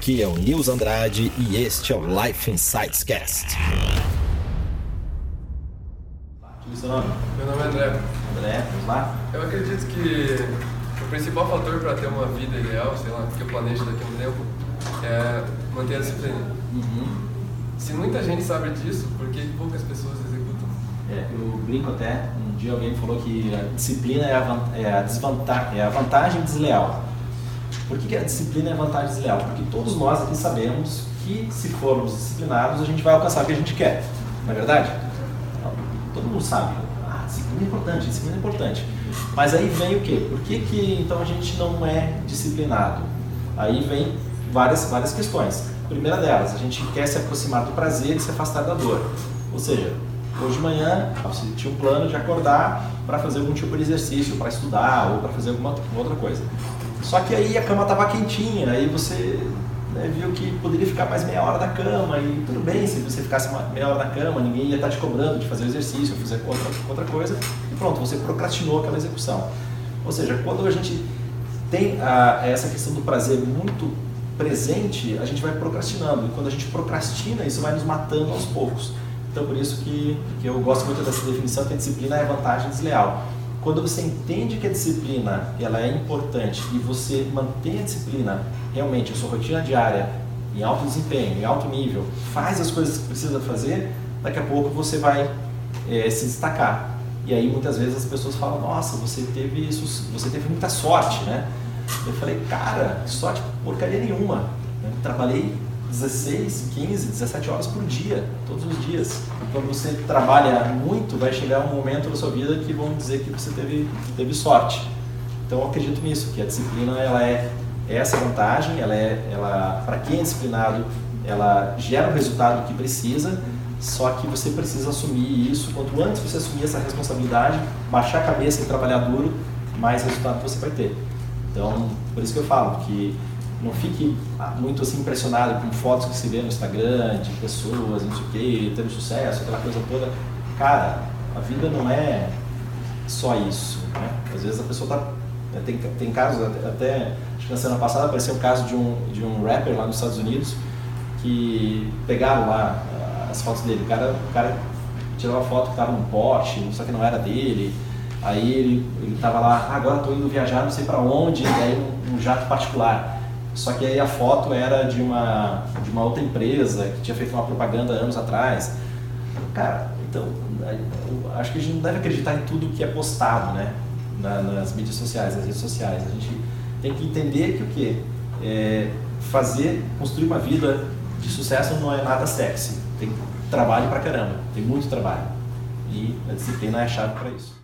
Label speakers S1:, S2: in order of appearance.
S1: Aqui é o Nils Andrade e este é o Life Insights Cast.
S2: O seu nome.
S3: Meu nome é André.
S2: André, vamos lá?
S3: Eu acredito que o principal fator para ter uma vida ideal, sei lá, que eu planejo daqui a um tempo, é manter a disciplina.
S2: Uhum.
S3: Se muita gente sabe disso, por que poucas pessoas executam?
S2: É, eu brinco até, um dia alguém falou que a disciplina é a, é a, desvanta- é a vantagem desleal. Por que, a disciplina é vantagem desleal? Porque todos nós aqui sabemos que se formos disciplinados a gente vai alcançar o que a gente quer. Não é verdade? Então, Todo mundo sabe. Ah, disciplina é importante, disciplina é importante. Mas aí vem o quê? Por que, que então a gente não é disciplinado? Aí vem várias, várias questões. A primeira delas, a gente quer se aproximar do prazer e se afastar da dor. Ou seja, hoje de manhã você tinha um plano de acordar para fazer algum tipo de exercício, para estudar ou para fazer alguma outra coisa. Só que aí a cama estava quentinha, aí você né, viu que poderia ficar mais meia hora na cama e tudo bem se você ficasse meia hora na cama, ninguém ia estar te cobrando de fazer exercício, ou fazer outra, outra coisa e pronto, você procrastinou aquela execução. Ou seja, quando a gente tem a, essa questão do prazer muito presente, a gente vai procrastinando. E quando a gente procrastina, isso vai nos matando aos poucos. Então, por isso que, que eu gosto muito dessa definição que a disciplina é vantagem desleal. Quando você entende que a disciplina ela é importante e você mantém a disciplina realmente a sua rotina diária em alto desempenho, em alto nível, faz as coisas que precisa fazer, daqui a pouco você vai eh, se destacar. E aí muitas vezes as pessoas falam, nossa, você teve isso, você teve muita sorte, né? Eu falei, cara, sorte porcaria nenhuma. né? Trabalhei 16, 15, 17 horas por dia, todos os dias. Quando você trabalha muito, vai chegar um momento na sua vida que vão dizer que você teve, teve sorte. Então eu acredito nisso, que a disciplina ela é essa vantagem, ela é, ela, para quem é disciplinado, ela gera o resultado que precisa, só que você precisa assumir isso. Quanto antes você assumir essa responsabilidade, baixar a cabeça e trabalhar duro, mais resultado você vai ter. Então, por isso que eu falo que não fique muito assim impressionado com fotos que se vê no Instagram de pessoas, não sei o que, tendo sucesso, aquela coisa toda. Cara, a vida não é só isso. Né? Às vezes a pessoa tá. Tem, tem casos, até- acho que na semana passada apareceu um caso de um, de um rapper lá nos Estados Unidos que pegaram lá ah, as fotos dele. O cara, o cara tirou a foto que estava num Porsche, só que não era dele. Aí ele, ele tava lá, "Ah, agora estou indo viajar não sei para onde, e aí um, um jato particular. Só que aí a foto era de uma, de uma outra empresa que tinha feito uma propaganda anos atrás. Cara, então, acho que a gente não deve acreditar em tudo que é postado, né? Na- nas mídias sociais, nas redes sociais. A gente tem que entender que o quê? É, fazer, construir uma vida de sucesso não é nada sexy. Tem trabalho pra caramba, tem muito trabalho. E a disciplina é a chave para isso.